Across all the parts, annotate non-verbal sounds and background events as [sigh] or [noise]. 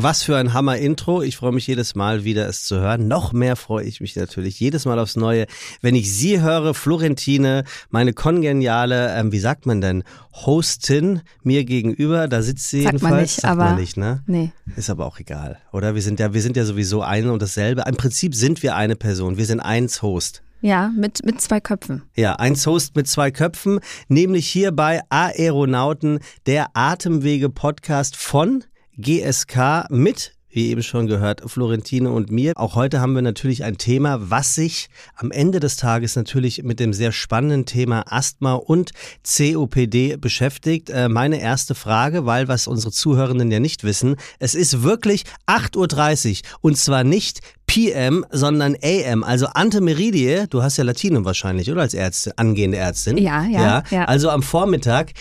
Was für ein Hammer-Intro. Ich freue mich jedes Mal wieder, es zu hören. Noch mehr freue ich mich natürlich jedes Mal aufs Neue, wenn ich sie höre, Florentine, meine kongeniale, ähm, wie sagt man denn, Hostin mir gegenüber. Da sitzt sie sagt jedenfalls. Man nicht, sagt aber man nicht, ne? Nee. Ist aber auch egal, oder? Wir sind ja, wir sind ja sowieso eine und dasselbe. Im Prinzip sind wir eine Person. Wir sind eins Host. Ja, mit, mit zwei Köpfen. Ja, eins Host mit zwei Köpfen, nämlich hier bei Aeronauten, der Atemwege-Podcast von GSK mit wie eben schon gehört, Florentine und mir. Auch heute haben wir natürlich ein Thema, was sich am Ende des Tages natürlich mit dem sehr spannenden Thema Asthma und COPD beschäftigt. Äh, meine erste Frage, weil was unsere Zuhörenden ja nicht wissen, es ist wirklich 8.30 Uhr und zwar nicht PM, sondern AM, also Ante Meridie. Du hast ja Latinum wahrscheinlich, oder als Ärztin, angehende Ärztin? Ja, ja, ja. ja. Also am Vormittag.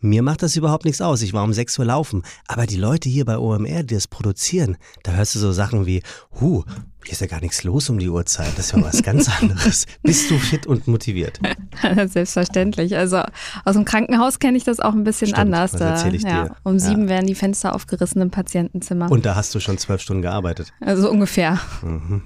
Mir macht das überhaupt nichts aus. Ich war um 6 Uhr laufen. Aber die Leute hier bei OMR, die das produzieren, da hörst du so Sachen wie, huh, hier ist ja gar nichts los um die Uhrzeit. Das ist ja was ganz [laughs] anderes. Bist du fit und motiviert? [laughs] Selbstverständlich. Also aus dem Krankenhaus kenne ich das auch ein bisschen Stimmt, anders. das erzähl ich ja, dir. um sieben Ja. werden die Fenster aufgerissen im Patientenzimmer. Und da hast du schon zwölf Stunden gearbeitet. Also ungefähr. Mhm.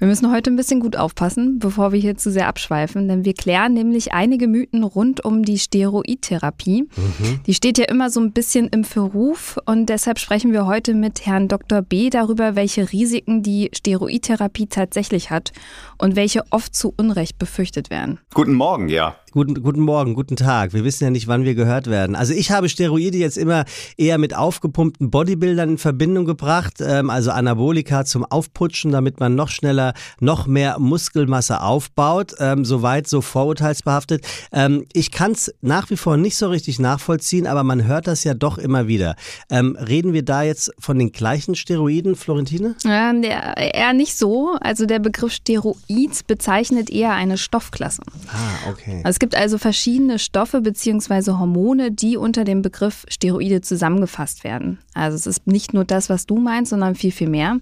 Wir müssen heute ein bisschen gut aufpassen, bevor wir hier zu sehr abschweifen, denn wir klären nämlich einige Mythen rund um die Steroidtherapie. Mhm. Die steht ja immer so ein bisschen im Verruf und deshalb sprechen wir heute mit Herrn Dr. B darüber, welche Risiken die Steroidtherapie tatsächlich hat und welche oft zu Unrecht befürchtet werden. Guten Morgen, ja. Guten, guten Morgen, guten Tag. Wir wissen ja nicht, wann wir gehört werden. Also ich habe Steroide jetzt immer eher mit aufgepumpten Bodybuildern in Verbindung gebracht, ähm, also Anabolika zum Aufputschen, damit man noch schneller, noch mehr Muskelmasse aufbaut. Ähm, soweit so vorurteilsbehaftet. Ähm, ich kann es nach wie vor nicht so richtig nachvollziehen, aber man hört das ja doch immer wieder. Ähm, reden wir da jetzt von den gleichen Steroiden, Florentine? Ähm, der, eher nicht so. Also der Begriff Steroid bezeichnet eher eine Stoffklasse. Ah, okay. Es gibt also verschiedene Stoffe bzw. Hormone, die unter dem Begriff Steroide zusammengefasst werden. Also es ist nicht nur das, was du meinst, sondern viel, viel mehr.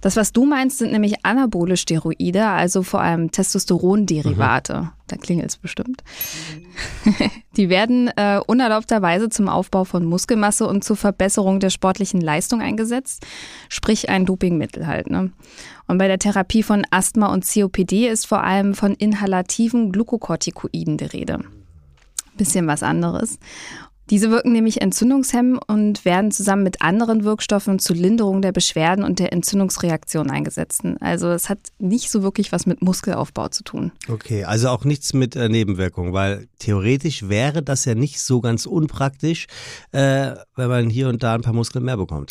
Das, was du meinst, sind nämlich anabole Steroide, also vor allem Testosteronderivate. Da klingelt es bestimmt. [laughs] Die werden äh, unerlaubterweise zum Aufbau von Muskelmasse und zur Verbesserung der sportlichen Leistung eingesetzt, sprich ein Dopingmittel halt. Ne? Und bei der Therapie von Asthma und COPD ist vor allem von inhalativen Glukokortikoiden die Rede. Bisschen was anderes. Diese wirken nämlich entzündungshemmend und werden zusammen mit anderen Wirkstoffen zur Linderung der Beschwerden und der Entzündungsreaktion eingesetzt. Also es hat nicht so wirklich was mit Muskelaufbau zu tun. Okay, also auch nichts mit äh, Nebenwirkungen, weil theoretisch wäre das ja nicht so ganz unpraktisch, äh, wenn man hier und da ein paar Muskeln mehr bekommt.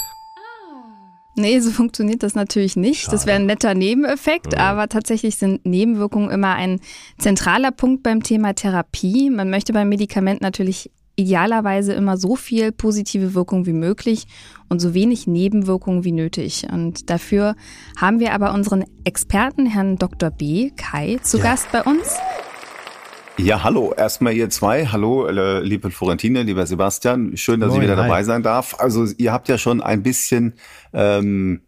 Nee, so funktioniert das natürlich nicht. Schade. Das wäre ein netter Nebeneffekt, aber tatsächlich sind Nebenwirkungen immer ein zentraler Punkt beim Thema Therapie. Man möchte beim Medikament natürlich idealerweise immer so viel positive Wirkung wie möglich und so wenig Nebenwirkungen wie nötig. Und dafür haben wir aber unseren Experten, Herrn Dr. B. Kai, zu Ja. Gast bei uns. Ja, hallo, erstmal ihr zwei. Hallo, äh, liebe Florentine, lieber Sebastian. Schön, dass Moin, ich wieder hi. dabei sein darf. Also ihr habt ja schon ein bisschen ähm,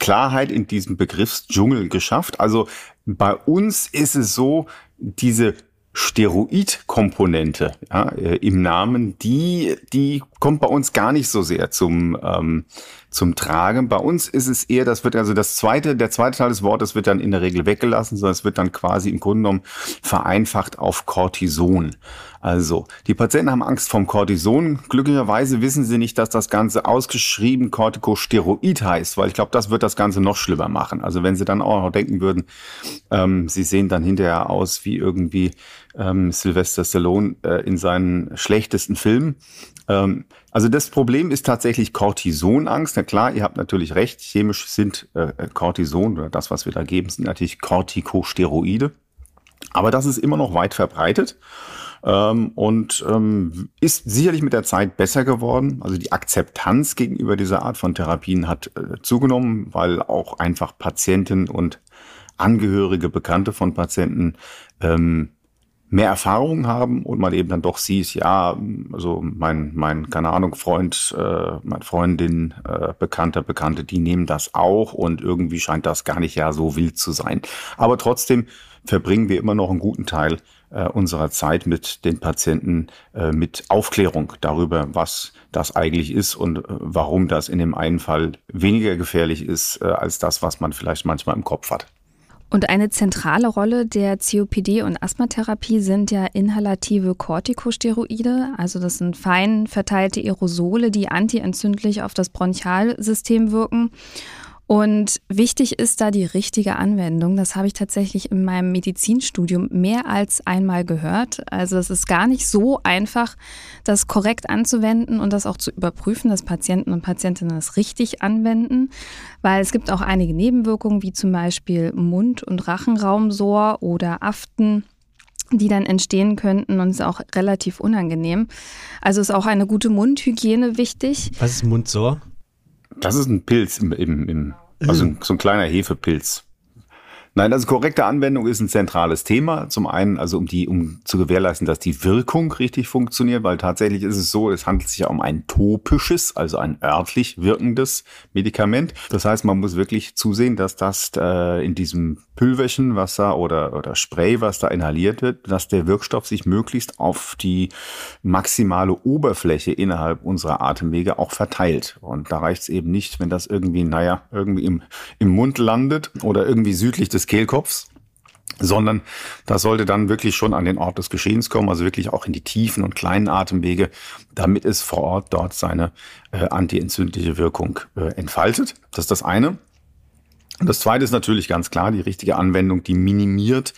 Klarheit in diesem Begriffsdschungel geschafft. Also bei uns ist es so, diese Steroidkomponente ja, äh, im Namen, die, die kommt bei uns gar nicht so sehr zum, ähm, zum Tragen. Bei uns ist es eher, das wird also das zweite, der zweite Teil des Wortes wird dann in der Regel weggelassen, sondern es wird dann quasi im Grunde genommen vereinfacht auf Cortison. Also, die Patienten haben Angst vom Cortison. Glücklicherweise wissen sie nicht, dass das Ganze ausgeschrieben Corticosteroid heißt, weil ich glaube, das wird das Ganze noch schlimmer machen. Also, wenn sie dann auch noch denken würden, ähm, sie sehen dann hinterher aus wie irgendwie ähm, Sylvester Stallone äh, in seinen schlechtesten Filmen. Ähm, also das Problem ist tatsächlich Cortisonangst. Na klar, ihr habt natürlich recht. Chemisch sind äh, Cortison oder das, was wir da geben, sind natürlich Corticosteroide. Aber das ist immer noch weit verbreitet ähm, und ähm, ist sicherlich mit der Zeit besser geworden. Also die Akzeptanz gegenüber dieser Art von Therapien hat äh, zugenommen, weil auch einfach Patienten und Angehörige, Bekannte von Patienten ähm, mehr Erfahrung haben und man eben dann doch sieht, ja, also mein, mein, keine Ahnung, Freund, äh, meine Freundin, äh, Bekannter, Bekannte, die nehmen das auch und irgendwie scheint das gar nicht ja so wild zu sein. Aber trotzdem verbringen wir immer noch einen guten Teil äh, unserer Zeit mit den Patienten äh, mit Aufklärung darüber, was das eigentlich ist und äh, warum das in dem einen Fall weniger gefährlich ist äh, als das, was man vielleicht manchmal im Kopf hat. Und eine zentrale Rolle der COPD- und Asthmatherapie sind ja inhalative Corticosteroide. Also das sind fein verteilte Aerosole, die antientzündlich auf das Bronchialsystem wirken. Und wichtig ist da die richtige Anwendung. Das habe ich tatsächlich in meinem Medizinstudium mehr als einmal gehört. Also es ist gar nicht so einfach, das korrekt anzuwenden und das auch zu überprüfen, dass Patienten und Patientinnen das richtig anwenden, weil es gibt auch einige Nebenwirkungen, wie zum Beispiel Mund- und Rachenraumsor oder Aften die dann entstehen könnten und ist auch relativ unangenehm. Also ist auch eine gute Mundhygiene wichtig. Was ist Mundsor? Das ist ein Pilz im, im, im also ein, so ein kleiner Hefepilz. Nein, also korrekte Anwendung ist ein zentrales Thema. Zum einen, also um die, um zu gewährleisten, dass die Wirkung richtig funktioniert, weil tatsächlich ist es so, es handelt sich ja um ein topisches, also ein örtlich wirkendes Medikament. Das heißt, man muss wirklich zusehen, dass das äh, in diesem Pülverchen, was da oder, oder Spray, was da inhaliert wird, dass der Wirkstoff sich möglichst auf die maximale Oberfläche innerhalb unserer Atemwege auch verteilt. Und da reicht es eben nicht, wenn das irgendwie, naja, irgendwie im, im Mund landet oder irgendwie südlich des des Kehlkopfs, sondern das sollte dann wirklich schon an den Ort des Geschehens kommen, also wirklich auch in die tiefen und kleinen Atemwege, damit es vor Ort dort seine äh, antientzündliche Wirkung äh, entfaltet. Das ist das eine. Und das zweite ist natürlich ganz klar die richtige Anwendung, die minimiert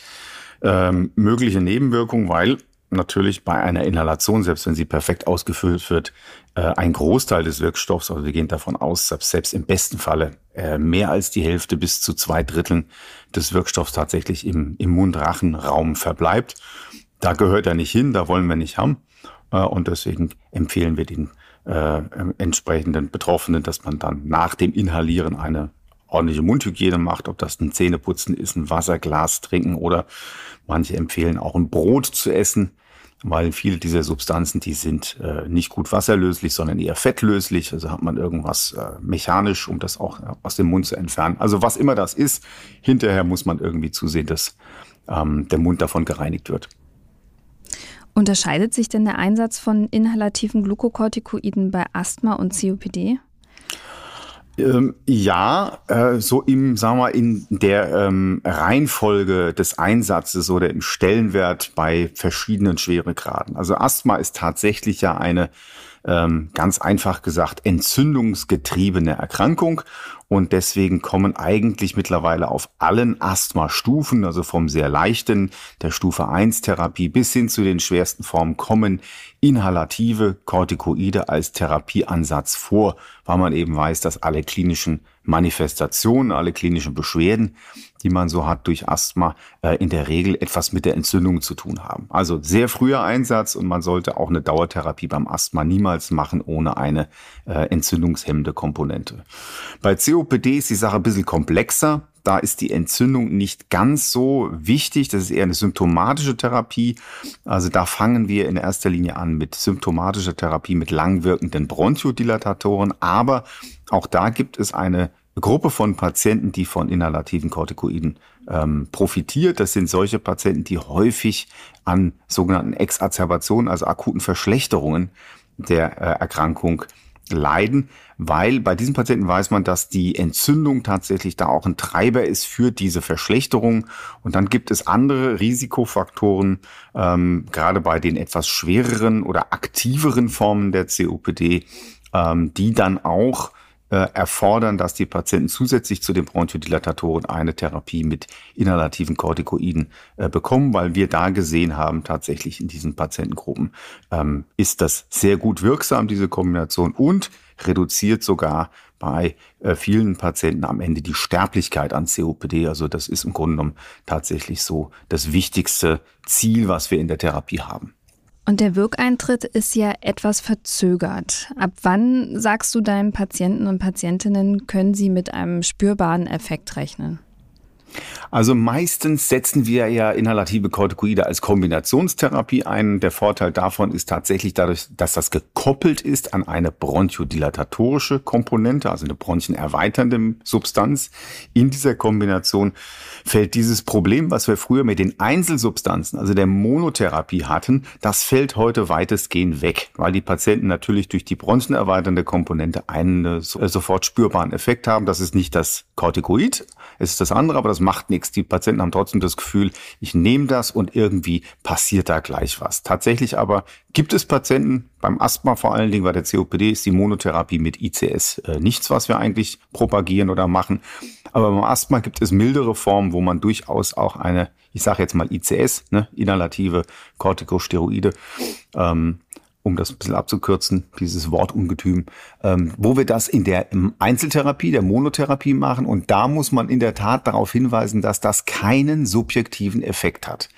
ähm, mögliche Nebenwirkungen, weil natürlich bei einer Inhalation, selbst wenn sie perfekt ausgefüllt wird, äh, ein Großteil des Wirkstoffs, also wir gehen davon aus, selbst im besten Falle äh, mehr als die Hälfte bis zu zwei Dritteln des Wirkstoffs tatsächlich im, im Mund-Rachen-Raum verbleibt. Da gehört er nicht hin, da wollen wir nicht haben. Äh, und deswegen empfehlen wir den äh, entsprechenden Betroffenen, dass man dann nach dem Inhalieren eine ordentliche Mundhygiene macht, ob das ein Zähneputzen ist, ein Wasserglas trinken oder manche empfehlen auch ein Brot zu essen, weil viele dieser Substanzen, die sind äh, nicht gut wasserlöslich, sondern eher fettlöslich. Also hat man irgendwas äh, mechanisch, um das auch aus dem Mund zu entfernen. Also was immer das ist, hinterher muss man irgendwie zusehen, dass ähm, der Mund davon gereinigt wird. Unterscheidet sich denn der Einsatz von inhalativen Glukokortikoiden bei Asthma und COPD? Ähm, ja, äh, so im, sagen wir, in der ähm, Reihenfolge des Einsatzes oder im Stellenwert bei verschiedenen Schweregraden. Also Asthma ist tatsächlich ja eine ähm, ganz einfach gesagt entzündungsgetriebene Erkrankung und deswegen kommen eigentlich mittlerweile auf allen Asthma-Stufen, also vom sehr leichten, der Stufe 1 Therapie bis hin zu den schwersten Formen, kommen inhalative Corticoide als Therapieansatz vor, weil man eben weiß, dass alle klinischen Manifestationen, alle klinischen Beschwerden, die man so hat durch Asthma, äh, in der Regel etwas mit der Entzündung zu tun haben. Also sehr früher Einsatz und man sollte auch eine Dauertherapie beim Asthma niemals machen ohne eine äh, entzündungshemmende Komponente. Bei COPD ist die Sache ein bisschen komplexer. Da ist die Entzündung nicht ganz so wichtig. Das ist eher eine symptomatische Therapie. Also da fangen wir in erster Linie an mit symptomatischer Therapie mit langwirkenden Bronchodilatatoren. Aber auch da gibt es eine Gruppe von Patienten, die von inhalativen Corticoiden ähm, profitiert. Das sind solche Patienten, die häufig an sogenannten Exacerbationen, also akuten Verschlechterungen der äh, Erkrankung leiden, weil bei diesen Patienten weiß man, dass die Entzündung tatsächlich da auch ein Treiber ist für diese Verschlechterung. Und dann gibt es andere Risikofaktoren, ähm, gerade bei den etwas schwereren oder aktiveren Formen der COPD, ähm, die dann auch erfordern, dass die Patienten zusätzlich zu den Bronchodilatatoren eine Therapie mit inhalativen Corticoiden äh, bekommen, weil wir da gesehen haben, tatsächlich in diesen Patientengruppen ähm, ist das sehr gut wirksam, diese Kombination, und reduziert sogar bei äh, vielen Patienten am Ende die Sterblichkeit an COPD. Also das ist im Grunde genommen tatsächlich so das wichtigste Ziel, was wir in der Therapie haben. Und der Wirkeintritt ist ja etwas verzögert. Ab wann sagst du deinen Patienten und Patientinnen, können sie mit einem spürbaren Effekt rechnen? Also meistens setzen wir ja inhalative Corticoide als Kombinationstherapie ein. Der Vorteil davon ist tatsächlich dadurch, dass das gekoppelt ist an eine bronchodilatorische Komponente, also eine bronchenerweiternde Substanz. In dieser Kombination fällt dieses Problem, was wir früher mit den Einzelsubstanzen, also der Monotherapie hatten, das fällt heute weitestgehend weg, weil die Patienten natürlich durch die bronchenerweiternde Komponente einen äh, sofort spürbaren Effekt haben. Das ist nicht das Corticoid, es ist das andere, aber das macht nichts. Die Patienten haben trotzdem das Gefühl, ich nehme das und irgendwie passiert da gleich was. Tatsächlich aber gibt es Patienten, beim Asthma vor allen Dingen, bei der COPD ist die Monotherapie mit ICS äh, nichts, was wir eigentlich propagieren oder machen. Aber beim Asthma gibt es mildere Formen, wo man durchaus auch eine, ich sage jetzt mal ICS, ne, inhalative Corticosteroide, ähm, um das ein bisschen abzukürzen, dieses Wortungetüm, ähm, wo wir das in der Einzeltherapie, der Monotherapie machen. Und da muss man in der Tat darauf hinweisen, dass das keinen subjektiven Effekt hat.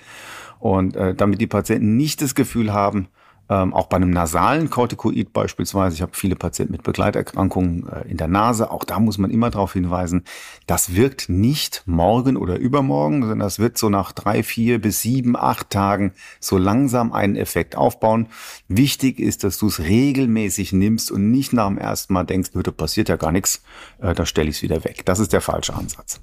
Und äh, damit die Patienten nicht das Gefühl haben, ähm, auch bei einem nasalen Corticoid beispielsweise, ich habe viele Patienten mit Begleiterkrankungen äh, in der Nase, auch da muss man immer darauf hinweisen, das wirkt nicht morgen oder übermorgen, sondern das wird so nach drei, vier bis sieben, acht Tagen so langsam einen Effekt aufbauen. Wichtig ist, dass du es regelmäßig nimmst und nicht nach dem ersten Mal denkst, da passiert ja gar nichts, äh, da stelle ich es wieder weg. Das ist der falsche Ansatz.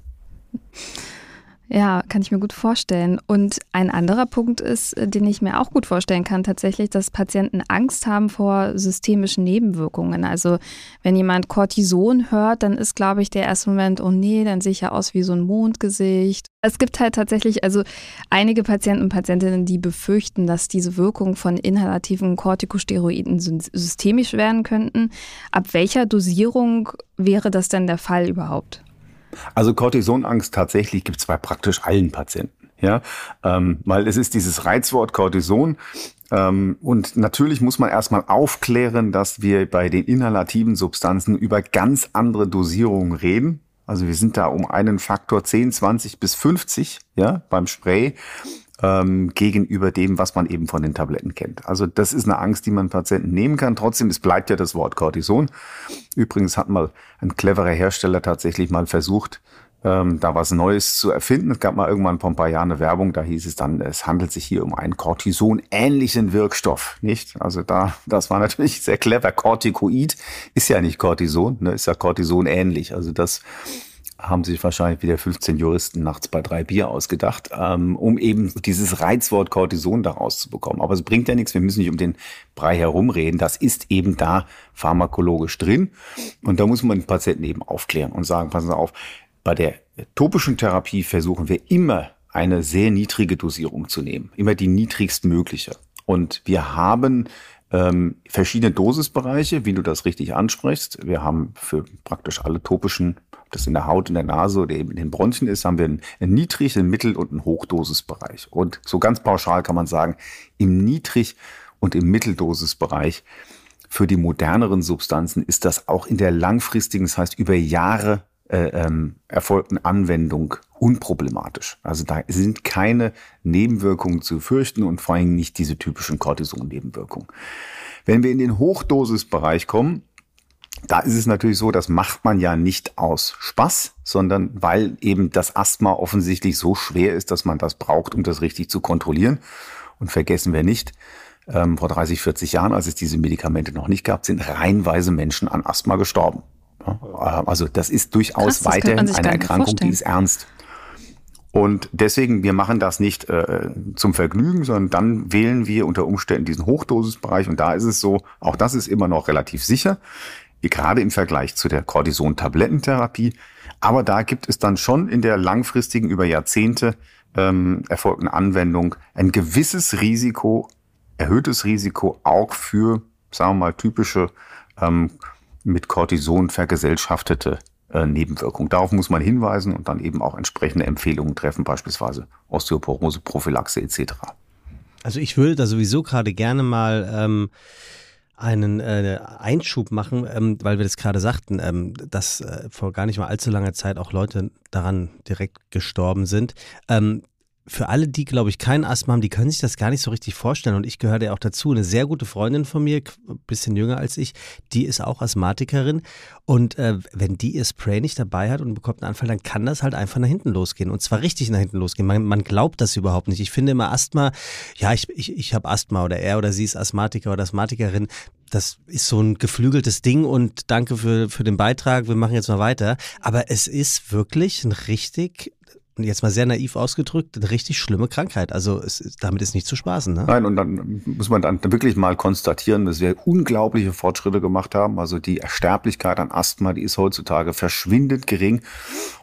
Ja, kann ich mir gut vorstellen. Und ein anderer Punkt ist, äh, den ich mir auch gut vorstellen kann, tatsächlich, dass Patienten Angst haben vor systemischen Nebenwirkungen. Also wenn jemand Cortison hört, dann ist, glaube ich, der erste Moment, oh nee, dann sehe ich ja aus wie so ein Mondgesicht. Es gibt halt tatsächlich also einige Patienten und Patientinnen, die befürchten, dass diese Wirkung von inhalativen Corticosteroiden systemisch werden könnten. Ab welcher Dosierung wäre das denn der Fall überhaupt? Also Cortisonangst tatsächlich gibt es bei praktisch allen Patienten. Ja, ähm, weil es ist dieses Reizwort Cortison. Ähm, und natürlich muss man erstmal aufklären, dass wir bei den inhalativen Substanzen über ganz andere Dosierungen reden. Also wir sind da um einen Faktor 10, 20 bis 50, ja, beim Spray ähm, gegenüber dem, was man eben von den Tabletten kennt. Also das ist eine Angst, die man Patienten nehmen kann. Trotzdem, es bleibt ja das Wort Cortison. Übrigens hat mal ein cleverer Hersteller tatsächlich mal versucht, ähm, da was Neues zu erfinden. Es gab mal irgendwann vor ein paar Jahren eine Werbung, da hieß es dann, es handelt sich hier um einen Cortison-ähnlichen Wirkstoff, nicht? Also da, das war natürlich sehr clever. Corticoid ist ja nicht Cortison, ne, ist ja Cortison ähnlich. Also das haben sich wahrscheinlich wieder 15 Juristen nachts bei drei Bier ausgedacht, ähm, um eben dieses Reizwort Cortison daraus zu bekommen. Aber es bringt ja nichts, wir müssen nicht um den Brei herumreden. Das ist eben da pharmakologisch drin. Und da muss man den Patienten eben aufklären und sagen, passen Sie auf, bei der topischen Therapie versuchen wir immer eine sehr niedrige Dosierung zu nehmen, immer die niedrigstmögliche. Und wir haben ähm, verschiedene Dosisbereiche, wie du das richtig ansprichst. Wir haben für praktisch alle topischen das in der Haut, in der Nase oder eben in den Bronchien ist, haben wir einen, einen Niedrig-, einen Mittel- und einen Hochdosisbereich. Und so ganz pauschal kann man sagen, im Niedrig- und im Mitteldosisbereich für die moderneren Substanzen ist das auch in der langfristigen, das heißt über Jahre äh, ähm, erfolgten Anwendung unproblematisch. Also da sind keine Nebenwirkungen zu fürchten und vor allem nicht diese typischen Cortison-Nebenwirkungen. Wenn wir in den Hochdosisbereich kommen, da ist es natürlich so, das macht man ja nicht aus Spaß, sondern weil eben das Asthma offensichtlich so schwer ist, dass man das braucht, um das richtig zu kontrollieren. Und vergessen wir nicht, ähm, vor 30, 40 Jahren, als es diese Medikamente noch nicht gab, sind reihenweise Menschen an Asthma gestorben. Ja, also das ist durchaus Krass, weiterhin eine Erkrankung, die ist ernst. Und deswegen, wir machen das nicht äh, zum Vergnügen, sondern dann wählen wir unter Umständen diesen Hochdosisbereich. Und da ist es so, auch das ist immer noch relativ sicher gerade im Vergleich zu der Cortison-Tablettentherapie. Aber da gibt es dann schon in der langfristigen, über Jahrzehnte ähm, erfolgten Anwendung ein gewisses Risiko, erhöhtes Risiko auch für, sagen wir mal, typische ähm, mit Cortison vergesellschaftete äh, Nebenwirkungen. Darauf muss man hinweisen und dann eben auch entsprechende Empfehlungen treffen, beispielsweise Osteoporose, Prophylaxe etc. Also ich würde da sowieso gerade gerne mal ähm, einen äh, Einschub machen, ähm, weil wir das gerade sagten, ähm, dass äh, vor gar nicht mal allzu langer Zeit auch Leute daran direkt gestorben sind. Ähm, für alle, die, glaube ich, kein Asthma haben, die können sich das gar nicht so richtig vorstellen. Und ich gehöre ja auch dazu. Eine sehr gute Freundin von mir, bisschen jünger als ich, die ist auch Asthmatikerin. Und äh, wenn die ihr Spray nicht dabei hat und bekommt einen Anfall, dann kann das halt einfach nach hinten losgehen. Und zwar richtig nach hinten losgehen. Man, man glaubt das überhaupt nicht. Ich finde immer Asthma, ja, ich, ich, ich habe Asthma oder er oder sie ist Asthmatiker oder Asthmatikerin das ist so ein geflügeltes Ding und danke für, für den Beitrag, wir machen jetzt mal weiter. Aber es ist wirklich ein richtig jetzt mal sehr naiv ausgedrückt, eine richtig schlimme Krankheit. Also es, damit ist nicht zu spaßen. Ne? Nein, und dann muss man dann wirklich mal konstatieren, dass wir unglaubliche Fortschritte gemacht haben. Also die Sterblichkeit an Asthma, die ist heutzutage verschwindend gering.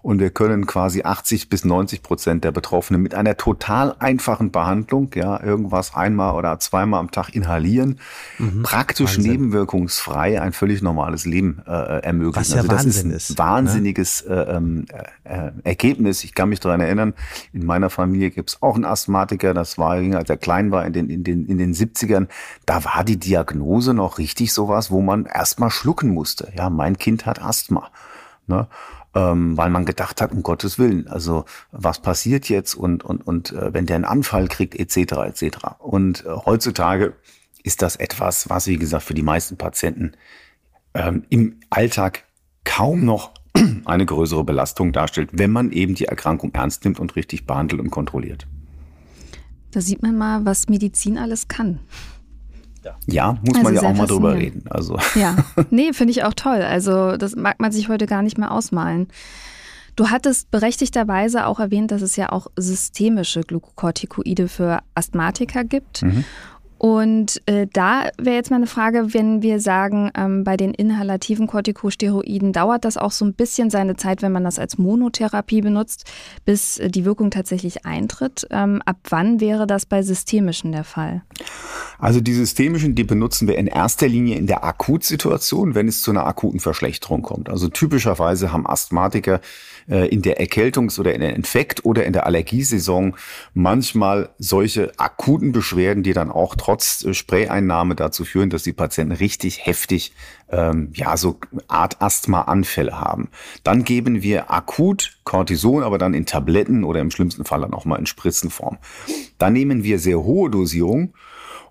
Und wir können quasi 80 bis 90 Prozent der Betroffenen mit einer total einfachen Behandlung, ja, irgendwas einmal oder zweimal am Tag inhalieren, mhm. praktisch Wahnsinn. nebenwirkungsfrei ein völlig normales Leben äh, ermöglichen. Was ja also das Wahnsinn ist ein ne? wahnsinniges ne? äh, äh, Ergebnis. Ich kann mich daran erinnern, in meiner Familie gibt es auch einen Asthmatiker, das war, als er klein war, in den, in den, in den 70ern, da war die Diagnose noch richtig sowas, wo man erstmal schlucken musste. Ja, mein Kind hat Asthma. Ne? Ähm, weil man gedacht hat, um Gottes Willen, also was passiert jetzt und, und, und äh, wenn der einen Anfall kriegt, etc. etc. Und äh, heutzutage ist das etwas, was, wie gesagt, für die meisten Patienten ähm, im Alltag kaum noch eine größere Belastung darstellt, wenn man eben die Erkrankung ernst nimmt und richtig behandelt und kontrolliert. Da sieht man mal, was Medizin alles kann. Ja, muss also man ja auch mal drüber reden. Also. Ja, [laughs] nee, finde ich auch toll. Also das mag man sich heute gar nicht mehr ausmalen. Du hattest berechtigterweise auch erwähnt, dass es ja auch systemische Glukokortikoide für Asthmatiker gibt. Mhm. Und äh, da wäre jetzt mal eine Frage, wenn wir sagen, ähm, bei den inhalativen Corticosteroiden dauert das auch so ein bisschen seine Zeit, wenn man das als Monotherapie benutzt, bis äh, die Wirkung tatsächlich eintritt. Ähm, ab wann wäre das bei systemischen der Fall? Also die systemischen, die benutzen wir in erster Linie in der Akutsituation, wenn es zu einer akuten Verschlechterung kommt. Also typischerweise haben Asthmatiker in der Erkältungs- oder in der Infekt- oder in der Allergiesaison manchmal solche akuten Beschwerden, die dann auch trotz äh, Sprayeinnahme dazu führen, dass die Patienten richtig heftig ähm, ja so Art Asthma-Anfälle haben. Dann geben wir akut Cortison, aber dann in Tabletten oder im schlimmsten Fall dann auch mal in Spritzenform. Dann nehmen wir sehr hohe Dosierungen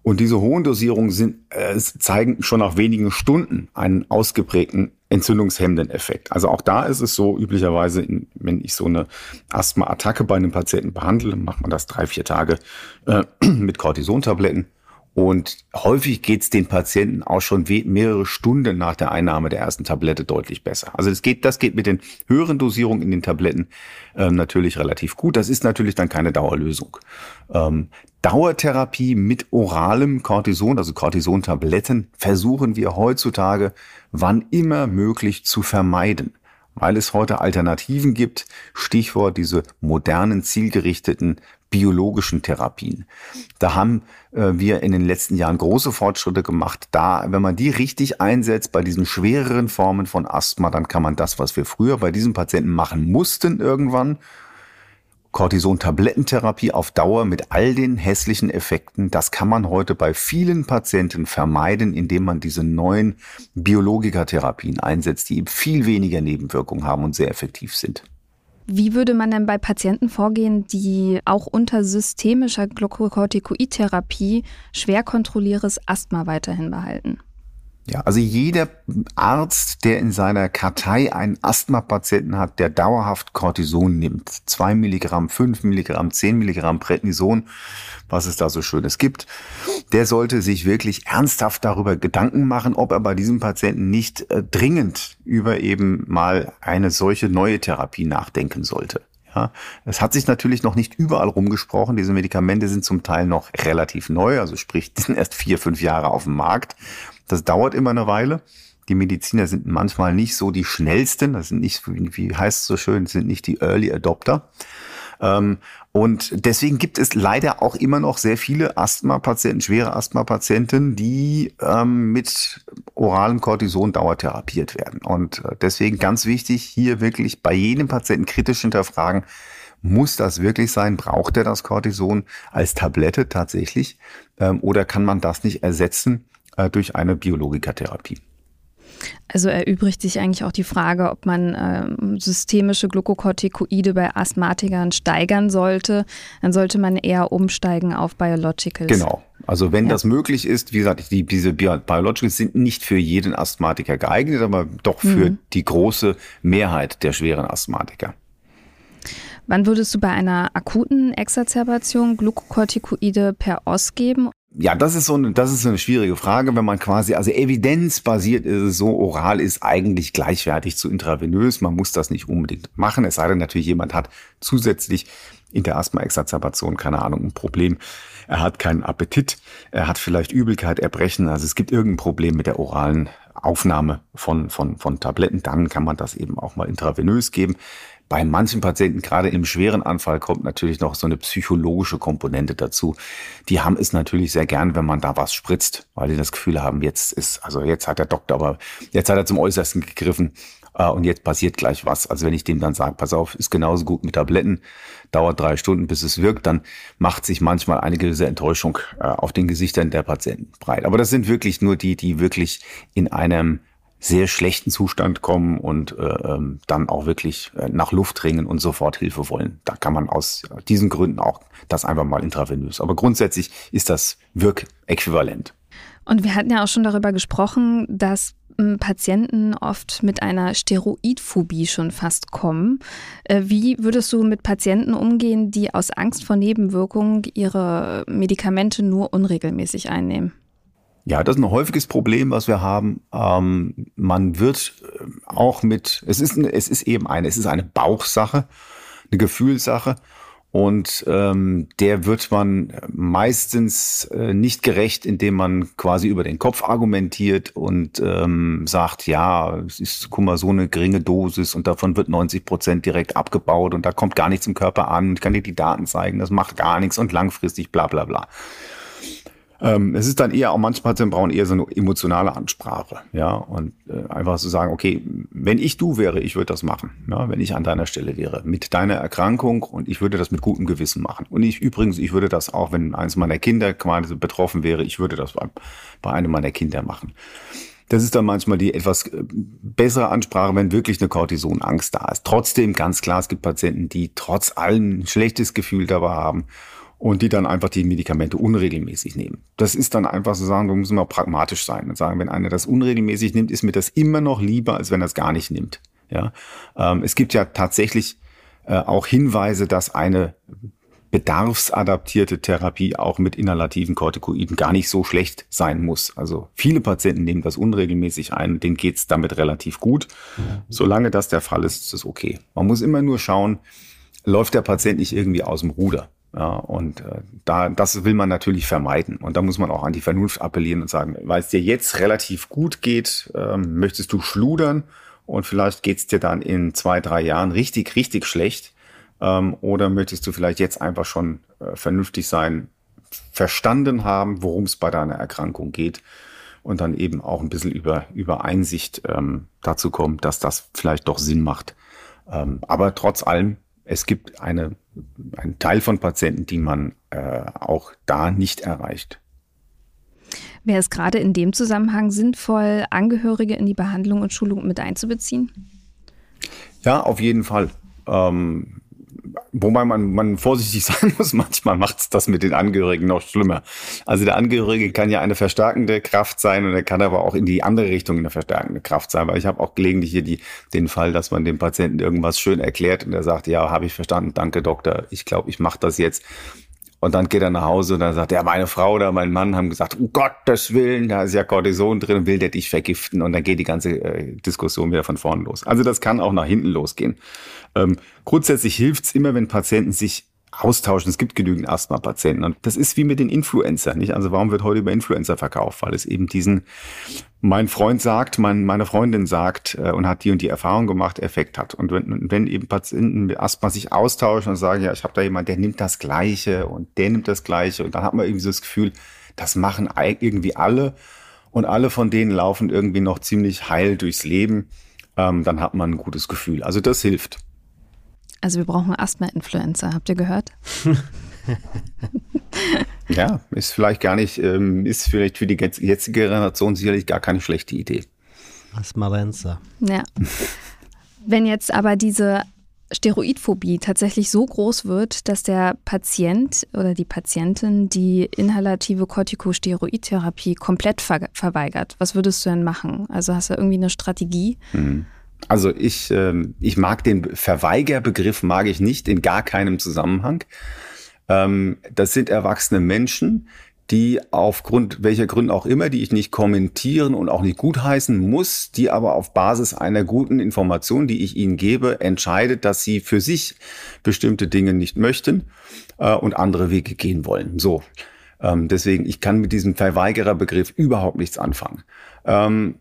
und diese hohen Dosierungen sind, äh, zeigen schon nach wenigen Stunden einen ausgeprägten entzündungshemmenden Effekt. Also auch da ist es so, üblicherweise, wenn ich so eine Asthma-Attacke bei einem Patienten behandle, macht man das drei, vier Tage äh, [clears throat] mit Cortisontabletten. Und häufig geht es den Patienten auch schon mehrere Stunden nach der Einnahme der ersten Tablette deutlich besser. Also das geht, das geht mit den höheren Dosierungen in den Tabletten ähm, natürlich relativ gut. Das ist natürlich dann keine Dauerlösung. Ähm, Dauertherapie mit oralem Cortison, also Cortisontabletten, versuchen wir heutzutage wann immer möglich zu vermeiden, weil es heute Alternativen gibt. Stichwort diese modernen, zielgerichteten biologischen Therapien. Da haben äh, wir in den letzten Jahren große Fortschritte gemacht. Da, wenn man die richtig einsetzt bei diesen schwereren Formen von Asthma, dann kann man das, was wir früher bei diesen Patienten machen mussten irgendwann, Cortison-Tablettentherapie auf Dauer mit all den hässlichen Effekten, das kann man heute bei vielen Patienten vermeiden, indem man diese neuen Biologikatherapien einsetzt, die eben viel weniger Nebenwirkungen haben und sehr effektiv sind. Wie würde man denn bei Patienten vorgehen, die auch unter systemischer Glucocorticoid-Therapie schwer kontrolliertes Asthma weiterhin behalten? Ja, also jeder Arzt, der in seiner Kartei einen Asthma-Patienten hat, der dauerhaft Cortison nimmt, zwei Milligramm, fünf Milligramm, zehn Milligramm Prednison, was es da so Schönes gibt, der sollte sich wirklich ernsthaft darüber Gedanken machen, ob er bei diesem Patienten nicht äh, dringend über eben mal eine solche neue Therapie nachdenken sollte. Ja, es hat sich natürlich noch nicht überall rumgesprochen. Diese Medikamente sind zum Teil noch relativ neu, also sprich, [laughs] die sind erst vier, fünf Jahre auf dem Markt. Das dauert immer eine Weile. Die Mediziner sind manchmal nicht so die schnellsten, das sind nicht, wie heißt es so schön, sind nicht die Early Adopter. Ähm, und deswegen gibt es leider auch immer noch sehr viele Asthma-Patienten, schwere Asthma-Patienten, die ähm, mit oralem Cortison dauertherapiert werden. Und äh, deswegen ganz wichtig, hier wirklich bei jedem Patienten kritisch hinterfragen, muss das wirklich sein? Braucht er das Cortison als Tablette tatsächlich? Ähm, oder kann man das nicht ersetzen äh, durch eine Biologikatherapie. Also erübrigt sich eigentlich auch die Frage, ob man äh, systemische Glukokortikoide bei Asthmatikern steigern sollte. Dann sollte man eher umsteigen auf Biologicals. Genau. Also wenn ja. das möglich ist, wie gesagt, die, diese Biologicals sind nicht für jeden Asthmatiker geeignet, aber doch für mhm. die große Mehrheit der schweren Asthmatiker. Wann würdest du bei einer akuten Exazerbation Glukokortikoide per OS geben? Ja, das ist so eine, das ist eine schwierige Frage, wenn man quasi, also evidenzbasiert ist es so, oral ist eigentlich gleichwertig zu intravenös. Man muss das nicht unbedingt machen, es sei denn natürlich jemand hat zusätzlich in der Asthma-Exazerbation, keine Ahnung, ein Problem. Er hat keinen Appetit, er hat vielleicht Übelkeit, Erbrechen, also es gibt irgendein Problem mit der oralen Aufnahme von, von, von Tabletten, dann kann man das eben auch mal intravenös geben. Bei manchen Patienten, gerade im schweren Anfall, kommt natürlich noch so eine psychologische Komponente dazu. Die haben es natürlich sehr gern, wenn man da was spritzt, weil die das Gefühl haben, jetzt ist, also jetzt hat der Doktor aber, jetzt hat er zum Äußersten gegriffen äh, und jetzt passiert gleich was. Also wenn ich dem dann sage, pass auf, ist genauso gut mit Tabletten, dauert drei Stunden, bis es wirkt, dann macht sich manchmal eine gewisse Enttäuschung äh, auf den Gesichtern der Patienten breit. Aber das sind wirklich nur die, die wirklich in einem sehr schlechten Zustand kommen und äh, ähm, dann auch wirklich äh, nach Luft ringen und sofort Hilfe wollen. Da kann man aus diesen Gründen auch das einfach mal intravenös. Aber grundsätzlich ist das wirkäquivalent. Und wir hatten ja auch schon darüber gesprochen, dass hm, Patienten oft mit einer Steroidphobie schon fast kommen. Äh, wie würdest du mit Patienten umgehen, die aus Angst vor Nebenwirkungen ihre Medikamente nur unregelmäßig einnehmen? Ja, das ist ein häufiges Problem, was wir haben. Ähm, man wird äh, auch mit, es ist, es ist eben eine, es ist eine Bauchsache, eine Gefühlssache. Und ähm, der wird man meistens äh, nicht gerecht, indem man quasi über den Kopf argumentiert und ähm, sagt, ja, es ist, guck mal, so eine geringe Dosis und davon wird 90 Prozent direkt abgebaut und da kommt gar nichts im Körper an. Ich kann dir die Daten zeigen, das macht gar nichts und langfristig bla bla bla. Ähm, es ist dann eher, auch manche Patienten brauchen eher so eine emotionale Ansprache, ja, und äh, einfach zu so sagen, okay, wenn ich du wäre, ich würde das machen, ja, wenn ich an deiner Stelle wäre, mit deiner Erkrankung und ich würde das mit gutem Gewissen machen. Und ich übrigens, ich würde das auch, wenn eines meiner Kinder quasi betroffen wäre, ich würde das bei, bei einem meiner Kinder machen. Das ist dann manchmal die etwas äh, bessere Ansprache, wenn wirklich eine Cortisonangst da ist. Trotzdem ganz klar, es gibt Patienten, die trotz allem ein schlechtes Gefühl dabei haben und die dann einfach die Medikamente unregelmäßig nehmen. Das ist dann einfach so sagen, da müssen auch pragmatisch sein und sagen, wenn einer das unregelmäßig nimmt, ist mir das immer noch lieber, als wenn er es gar nicht nimmt. Ja, ähm, es gibt ja tatsächlich äh, auch Hinweise, dass eine bedarfsadaptierte Therapie auch mit inhalativen Corticoiden gar nicht so schlecht sein muss. Also viele Patienten nehmen das unregelmäßig ein, denen geht's damit relativ gut. Solange das der Fall ist, ist es okay. Man muss immer nur schauen, läuft der Patient nicht irgendwie aus dem Ruder. Ja, und äh, da, das will man natürlich vermeiden. Und da muss man auch an die Vernunft appellieren und sagen, weil es dir jetzt relativ gut geht, ähm, möchtest du schludern und vielleicht geht's dir dann in zwei, drei Jahren richtig, richtig schlecht. Ähm, oder möchtest du vielleicht jetzt einfach schon äh, vernünftig sein, verstanden haben, worum es bei deiner Erkrankung geht und dann eben auch ein bisschen über, über Einsicht ähm, dazu kommt, dass das vielleicht doch Sinn macht. Ähm, aber trotz allem es gibt eine, einen Teil von Patienten, die man äh, auch da nicht erreicht. Wäre es gerade in dem Zusammenhang sinnvoll, Angehörige in die Behandlung und Schulung mit einzubeziehen? Ja, auf jeden Fall. Ähm, Wobei man, man vorsichtig [laughs] sein muss, manchmal macht es das mit den Angehörigen noch schlimmer. Also der Angehörige kann ja eine verstärkende Kraft sein und er kann aber auch in die andere Richtung eine verstärkende Kraft sein. Weil ich habe auch gelegentlich hier die, den Fall, dass man dem Patienten irgendwas schön erklärt und er sagt, ja, habe ich verstanden, danke Doktor, ich glaube, ich mache das jetzt. Und dann geht er nach Hause und dann sagt er, meine Frau oder mein Mann haben gesagt, um Gottes Willen, da ist ja Cortison drin, will der dich vergiften. Und dann geht die ganze äh, Diskussion wieder von vorn los. Also das kann auch nach hinten losgehen. Ähm, grundsätzlich hilft's immer, wenn Patienten sich austauschen. Es gibt genügend Asthma-Patienten. Und das ist wie mit den Influencer, nicht? Also warum wird heute über Influencer verkauft? Weil es eben diesen, mein Freund sagt, mein, meine Freundin sagt äh, und hat die und die Erfahrung gemacht, Effekt hat. Und wenn, wenn eben Patienten mit Asthma sich austauschen und sagen, ja, ich habe da jemand, der nimmt das Gleiche und der nimmt das Gleiche. Und dann hat man irgendwie so das Gefühl, das machen irgendwie alle. Und alle von denen laufen irgendwie noch ziemlich heil durchs Leben. Ähm, dann hat man ein gutes Gefühl. Also das hilft. Also wir brauchen Asthma-Influencer, habt ihr gehört? [laughs] ja, ist vielleicht gar nicht, ähm, ist vielleicht für die jetzige Generation sicherlich gar keine schlechte Idee. Asmarenza. Ja. Wenn jetzt aber diese Steroidphobie tatsächlich so groß wird, dass der Patient oder die Patientin die inhalative Corticosteroidtherapie komplett ver verweigert, was würdest du denn machen? Also hast du irgendwie eine Strategie? Mhm. Also ich, äh, ich mag den Verweigerbegriff, mag ich nicht in gar keinem Zusammenhang. Ähm, das sind erwachsene Menschen, die aufgrund welcher Gründe auch immer, die ich nicht kommentieren und auch nicht gutheißen muss, die aber auf Basis einer guten Information, die ich ihnen gebe, entscheidet, dass sie für sich bestimmte Dinge nicht möchten äh, und andere Wege gehen wollen. So. Ähm, deswegen, ich kann mit diesem Verweigererbegriff überhaupt nichts anfangen. Ähm,